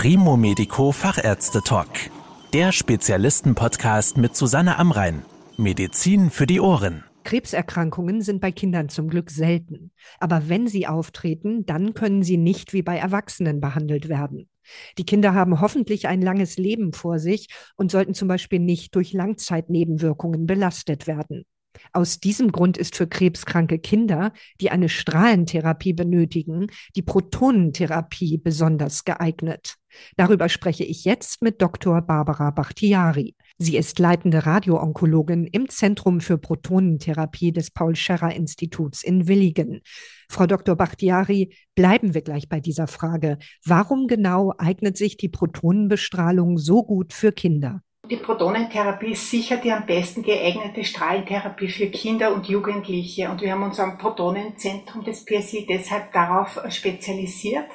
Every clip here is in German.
Primo Medico Fachärzte Talk. Der Spezialisten-Podcast mit Susanne Amrein. Medizin für die Ohren. Krebserkrankungen sind bei Kindern zum Glück selten. Aber wenn sie auftreten, dann können sie nicht wie bei Erwachsenen behandelt werden. Die Kinder haben hoffentlich ein langes Leben vor sich und sollten zum Beispiel nicht durch Langzeitnebenwirkungen belastet werden. Aus diesem Grund ist für krebskranke Kinder, die eine Strahlentherapie benötigen, die Protonentherapie besonders geeignet. Darüber spreche ich jetzt mit Dr. Barbara Bachtiari. Sie ist leitende Radioonkologin im Zentrum für Protonentherapie des Paul-Scherrer-Instituts in Willigen. Frau Dr. Bachtiari, bleiben wir gleich bei dieser Frage. Warum genau eignet sich die Protonenbestrahlung so gut für Kinder? Die Protonentherapie ist sicher die am besten geeignete Strahlentherapie für Kinder und Jugendliche. Und wir haben uns am Protonenzentrum des PSI deshalb darauf spezialisiert.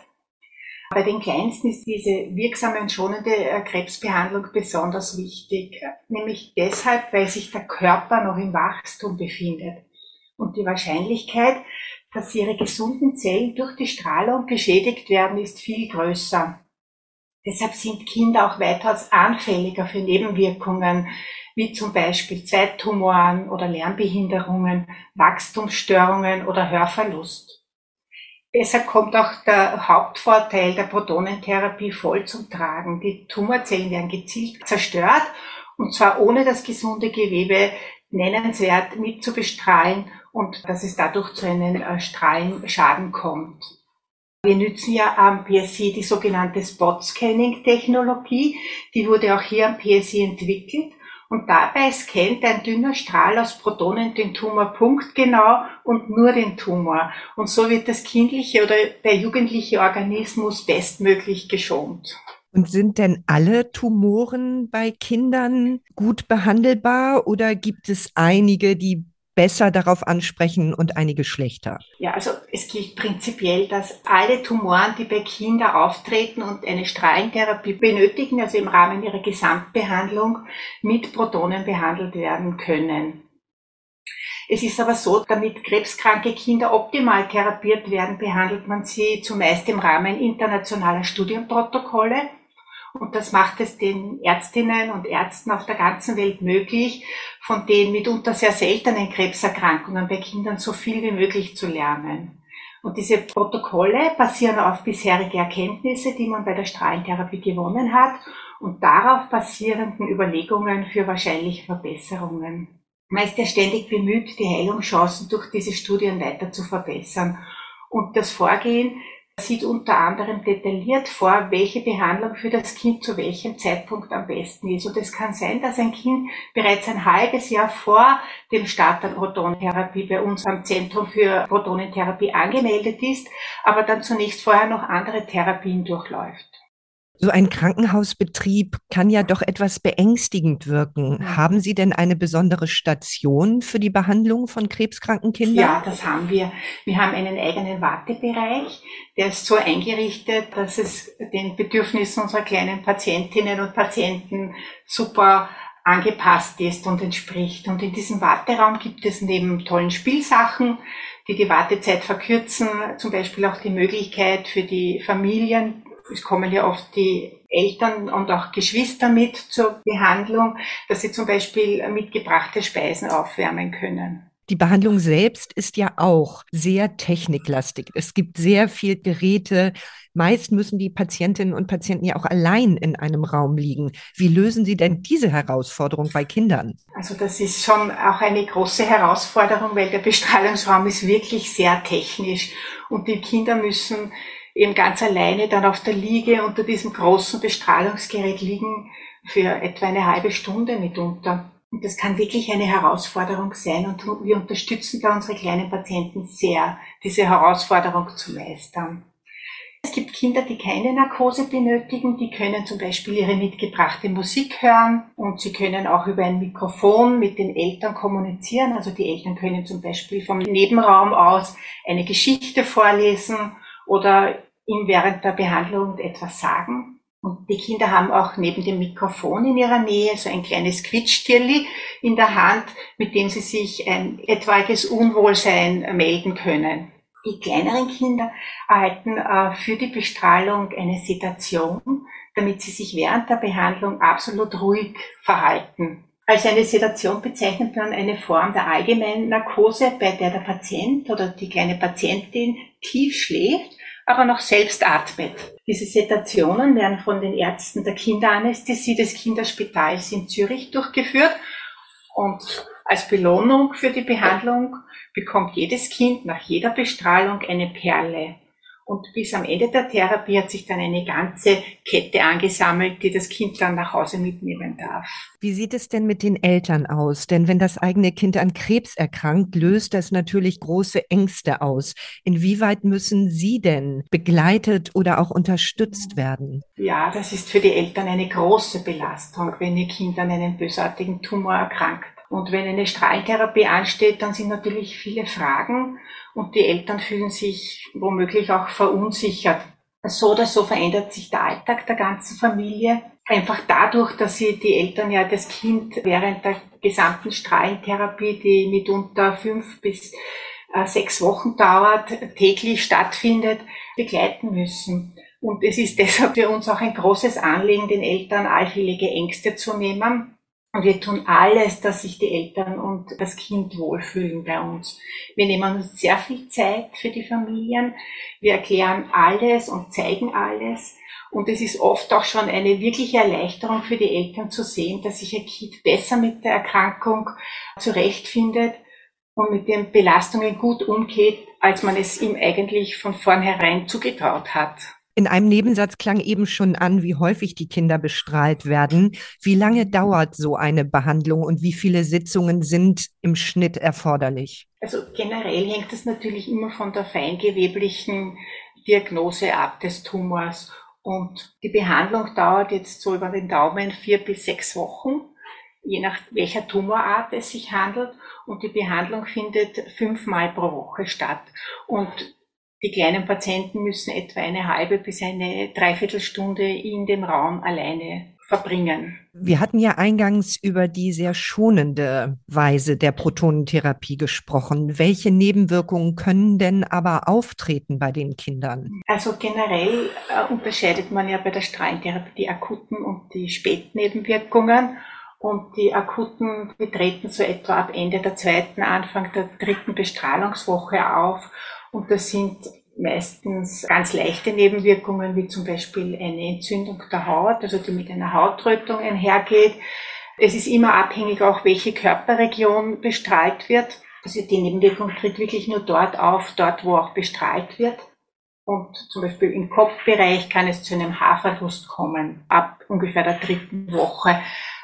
Bei den Kleinsten ist diese wirksame und schonende äh, Krebsbehandlung besonders wichtig, nämlich deshalb, weil sich der Körper noch im Wachstum befindet. Und die Wahrscheinlichkeit, dass ihre gesunden Zellen durch die Strahlung beschädigt werden, ist viel größer. Deshalb sind Kinder auch weitaus anfälliger für Nebenwirkungen, wie zum Beispiel Zweittumoren oder Lernbehinderungen, Wachstumsstörungen oder Hörverlust. Deshalb kommt auch der Hauptvorteil der Protonentherapie voll zum Tragen. Die Tumorzellen werden gezielt zerstört und zwar ohne das gesunde Gewebe nennenswert mit zu bestrahlen und dass es dadurch zu einem äh, Strahlenschaden kommt. Wir nutzen ja am PSI die sogenannte Spot-Scanning-Technologie. Die wurde auch hier am PSI entwickelt. Und dabei scannt ein dünner Strahl aus Protonen den Tumor punktgenau und nur den Tumor. Und so wird das kindliche oder der jugendliche Organismus bestmöglich geschont. Und sind denn alle Tumoren bei Kindern gut behandelbar oder gibt es einige, die besser darauf ansprechen und einige schlechter? Ja, also es gilt prinzipiell, dass alle Tumoren, die bei Kindern auftreten und eine Strahlentherapie benötigen, also im Rahmen ihrer Gesamtbehandlung mit Protonen behandelt werden können. Es ist aber so, damit krebskranke Kinder optimal therapiert werden, behandelt man sie zumeist im Rahmen internationaler Studienprotokolle und das macht es den Ärztinnen und Ärzten auf der ganzen Welt möglich, von den mitunter sehr seltenen Krebserkrankungen bei Kindern so viel wie möglich zu lernen. Und diese Protokolle basieren auf bisherige Erkenntnisse, die man bei der Strahlentherapie gewonnen hat und darauf basierenden Überlegungen für wahrscheinliche Verbesserungen. Man ist ja ständig bemüht, die Heilungschancen durch diese Studien weiter zu verbessern. Und das Vorgehen sieht unter anderem detailliert vor, welche Behandlung für das Kind zu welchem Zeitpunkt am besten ist. Und es kann sein, dass ein Kind bereits ein halbes Jahr vor dem Start der Protonentherapie bei uns am Zentrum für Protonentherapie angemeldet ist, aber dann zunächst vorher noch andere Therapien durchläuft. So ein Krankenhausbetrieb kann ja doch etwas beängstigend wirken. Haben Sie denn eine besondere Station für die Behandlung von krebskranken Kindern? Ja, das haben wir. Wir haben einen eigenen Wartebereich. Der ist so eingerichtet, dass es den Bedürfnissen unserer kleinen Patientinnen und Patienten super angepasst ist und entspricht. Und in diesem Warteraum gibt es neben tollen Spielsachen, die die Wartezeit verkürzen, zum Beispiel auch die Möglichkeit für die Familien, es kommen ja oft die Eltern und auch Geschwister mit zur Behandlung, dass sie zum Beispiel mitgebrachte Speisen aufwärmen können. Die Behandlung selbst ist ja auch sehr techniklastig. Es gibt sehr viel Geräte. Meist müssen die Patientinnen und Patienten ja auch allein in einem Raum liegen. Wie lösen Sie denn diese Herausforderung bei Kindern? Also das ist schon auch eine große Herausforderung, weil der Bestrahlungsraum ist wirklich sehr technisch und die Kinder müssen eben ganz alleine dann auf der Liege unter diesem großen Bestrahlungsgerät liegen für etwa eine halbe Stunde mitunter. Und das kann wirklich eine Herausforderung sein und wir unterstützen da unsere kleinen Patienten sehr, diese Herausforderung zu meistern. Es gibt Kinder, die keine Narkose benötigen, die können zum Beispiel ihre mitgebrachte Musik hören und sie können auch über ein Mikrofon mit den Eltern kommunizieren. Also die Eltern können zum Beispiel vom Nebenraum aus eine Geschichte vorlesen oder ihm während der Behandlung etwas sagen. Und die Kinder haben auch neben dem Mikrofon in ihrer Nähe so ein kleines Quietschtierli in der Hand, mit dem sie sich ein etwaiges Unwohlsein melden können. Die kleineren Kinder erhalten äh, für die Bestrahlung eine Sedation, damit sie sich während der Behandlung absolut ruhig verhalten. Als eine Sedation bezeichnet man eine Form der allgemeinen Narkose, bei der der Patient oder die kleine Patientin tief schläft, aber noch selbst atmet. Diese Sedationen werden von den Ärzten der Kinderanästhesie des Kinderspitals in Zürich durchgeführt und als Belohnung für die Behandlung bekommt jedes Kind nach jeder Bestrahlung eine Perle. Und bis am Ende der Therapie hat sich dann eine ganze Kette angesammelt, die das Kind dann nach Hause mitnehmen darf. Wie sieht es denn mit den Eltern aus? Denn wenn das eigene Kind an Krebs erkrankt, löst das natürlich große Ängste aus. Inwieweit müssen Sie denn begleitet oder auch unterstützt werden? Ja, das ist für die Eltern eine große Belastung, wenn ihr Kind an einem bösartigen Tumor erkrankt. Und wenn eine Strahltherapie ansteht, dann sind natürlich viele Fragen und die Eltern fühlen sich womöglich auch verunsichert. So oder so verändert sich der Alltag der ganzen Familie. Einfach dadurch, dass sie die Eltern ja das Kind während der gesamten Strahlentherapie, die mitunter fünf bis äh, sechs Wochen dauert, täglich stattfindet, begleiten müssen. Und es ist deshalb für uns auch ein großes Anliegen, den Eltern allfällige Ängste zu nehmen und wir tun alles, dass sich die Eltern und das Kind wohlfühlen bei uns. Wir nehmen uns sehr viel Zeit für die Familien. Wir erklären alles und zeigen alles. Und es ist oft auch schon eine wirkliche Erleichterung für die Eltern zu sehen, dass sich ein Kind besser mit der Erkrankung zurechtfindet und mit den Belastungen gut umgeht, als man es ihm eigentlich von vornherein zugetraut hat. In einem Nebensatz klang eben schon an, wie häufig die Kinder bestrahlt werden. Wie lange dauert so eine Behandlung und wie viele Sitzungen sind im Schnitt erforderlich? Also generell hängt es natürlich immer von der feingeweblichen Diagnose ab des Tumors. Und die Behandlung dauert jetzt so über den Daumen vier bis sechs Wochen, je nach welcher Tumorart es sich handelt. Und die Behandlung findet fünfmal pro Woche statt. Und die kleinen Patienten müssen etwa eine halbe bis eine Dreiviertelstunde in dem Raum alleine verbringen. Wir hatten ja eingangs über die sehr schonende Weise der Protonentherapie gesprochen. Welche Nebenwirkungen können denn aber auftreten bei den Kindern? Also generell äh, unterscheidet man ja bei der Strahlentherapie die akuten und die Spätnebenwirkungen. Und die akuten, die treten so etwa ab Ende der zweiten, Anfang der dritten Bestrahlungswoche auf und das sind meistens ganz leichte Nebenwirkungen, wie zum Beispiel eine Entzündung der Haut, also die mit einer Hautrötung einhergeht. Es ist immer abhängig auch, welche Körperregion bestrahlt wird. Also die Nebenwirkung tritt wirklich nur dort auf, dort wo auch bestrahlt wird. Und zum Beispiel im Kopfbereich kann es zu einem Haarverlust kommen, ab ungefähr der dritten Woche.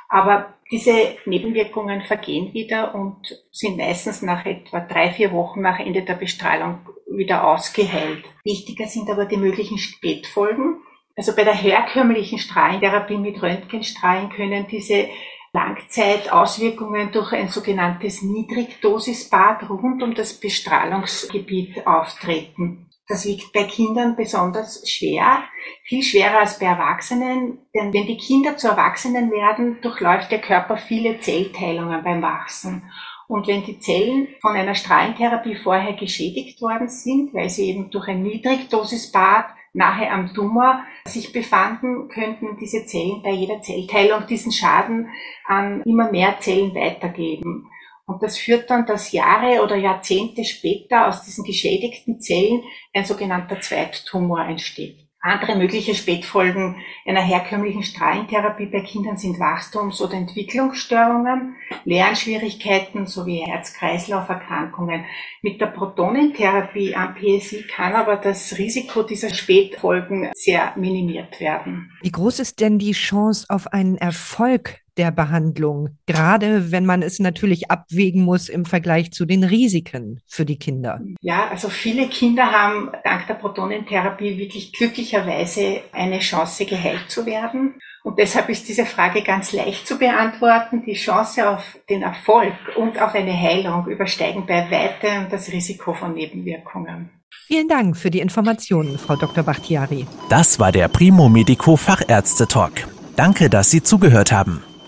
Aber diese Nebenwirkungen vergehen wieder und sind meistens nach etwa drei, vier Wochen nach Ende der Bestrahlung wieder ausgeheilt. Wichtiger sind aber die möglichen Spätfolgen. Also bei der herkömmlichen Strahlentherapie mit Röntgenstrahlen können diese Langzeitauswirkungen durch ein sogenanntes Niedrigdosisbad rund um das Bestrahlungsgebiet auftreten. Das wiegt bei Kindern besonders schwer, viel schwerer als bei Erwachsenen, denn wenn die Kinder zu Erwachsenen werden, durchläuft der Körper viele Zellteilungen beim Wachsen. Und wenn die Zellen von einer Strahlentherapie vorher geschädigt worden sind, weil sie eben durch ein Niedrigdosisbad nahe am Tumor sich befanden, könnten diese Zellen bei jeder Zellteilung diesen Schaden an immer mehr Zellen weitergeben. Und das führt dann, dass Jahre oder Jahrzehnte später aus diesen geschädigten Zellen ein sogenannter Zweittumor entsteht. Andere mögliche Spätfolgen einer herkömmlichen Strahlentherapie bei Kindern sind Wachstums- oder Entwicklungsstörungen, Lernschwierigkeiten sowie Herz-Kreislauf-Erkrankungen. Mit der Protonentherapie am PSI kann aber das Risiko dieser Spätfolgen sehr minimiert werden. Wie groß ist denn die Chance auf einen Erfolg der Behandlung, gerade wenn man es natürlich abwägen muss im Vergleich zu den Risiken für die Kinder. Ja, also viele Kinder haben dank der Protonentherapie wirklich glücklicherweise eine Chance, geheilt zu werden. Und deshalb ist diese Frage ganz leicht zu beantworten. Die Chance auf den Erfolg und auf eine Heilung übersteigen bei weitem das Risiko von Nebenwirkungen. Vielen Dank für die Informationen, Frau Dr. Bachtiari. Das war der Primo Medico Fachärzte Talk. Danke, dass Sie zugehört haben.